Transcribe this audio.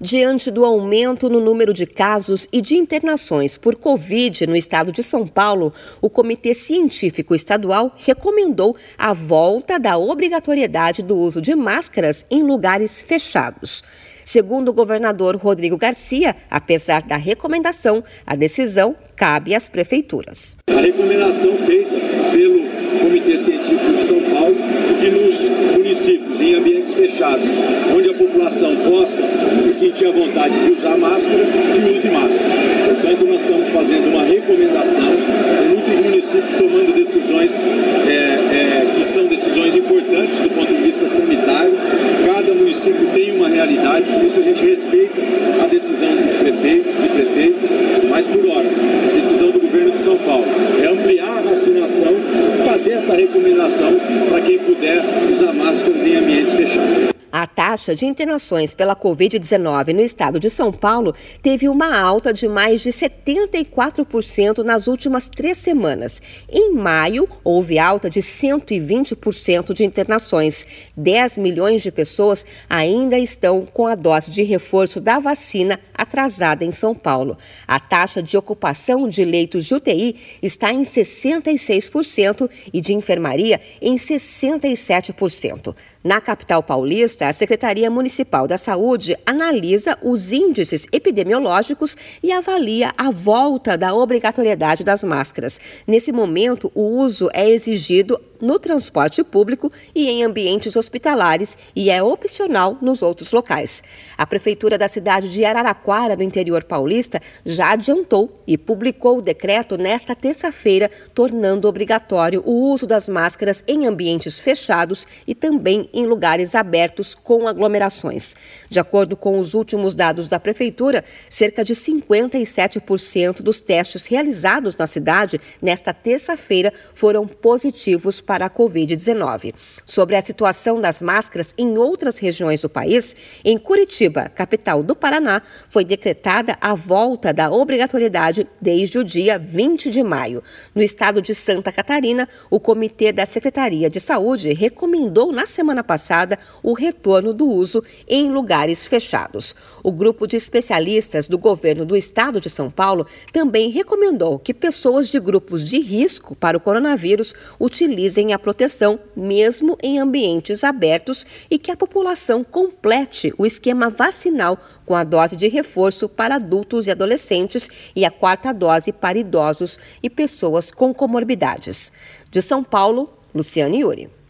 Diante do aumento no número de casos e de internações por Covid no estado de São Paulo, o Comitê Científico Estadual recomendou a volta da obrigatoriedade do uso de máscaras em lugares fechados. Segundo o governador Rodrigo Garcia, apesar da recomendação, a decisão cabe às prefeituras. A recomendação feita pelo Comitê Científico de São Paulo que nos municípios, em ambientes fechados, onde a população possa se sentir à vontade de usar máscara, que use máscara. Portanto, nós estamos fazendo uma recomendação, muitos municípios tomando decisões é, é, que são decisões importantes do ponto de vista sanitário. Cada município tem uma realidade, por isso a gente respeita a decisão dos prefeitos e prefeitas, mas por hora, a decisão do governo de São Paulo é ampliar a vacinação, fazer essa recomendação para quem puder usar máscaras em ambientes fechados. A taxa de internações pela Covid-19 no estado de São Paulo teve uma alta de mais de 74% nas últimas três semanas. Em maio, houve alta de 120% de internações. 10 milhões de pessoas ainda estão com a dose de reforço da vacina atrasada em São Paulo. A taxa de ocupação de leitos de UTI está em 66% e de enfermaria em 67%. Na capital paulista, a Secretaria Municipal da Saúde analisa os índices epidemiológicos e avalia a volta da obrigatoriedade das máscaras. Nesse momento, o uso é exigido no transporte público e em ambientes hospitalares e é opcional nos outros locais. A Prefeitura da cidade de Araraquara, no interior paulista, já adiantou e publicou o decreto nesta terça-feira, tornando obrigatório o uso das máscaras em ambientes fechados e também em lugares abertos com aglomerações. De acordo com os últimos dados da Prefeitura, cerca de 57% dos testes realizados na cidade nesta terça-feira foram positivos para para a Covid-19. Sobre a situação das máscaras em outras regiões do país, em Curitiba, capital do Paraná, foi decretada a volta da obrigatoriedade desde o dia 20 de maio. No estado de Santa Catarina, o Comitê da Secretaria de Saúde recomendou na semana passada o retorno do uso em lugares fechados. O grupo de especialistas do governo do estado de São Paulo também recomendou que pessoas de grupos de risco para o coronavírus utilizem a proteção, mesmo em ambientes abertos, e que a população complete o esquema vacinal com a dose de reforço para adultos e adolescentes e a quarta dose para idosos e pessoas com comorbidades. De São Paulo, Luciane Yuri.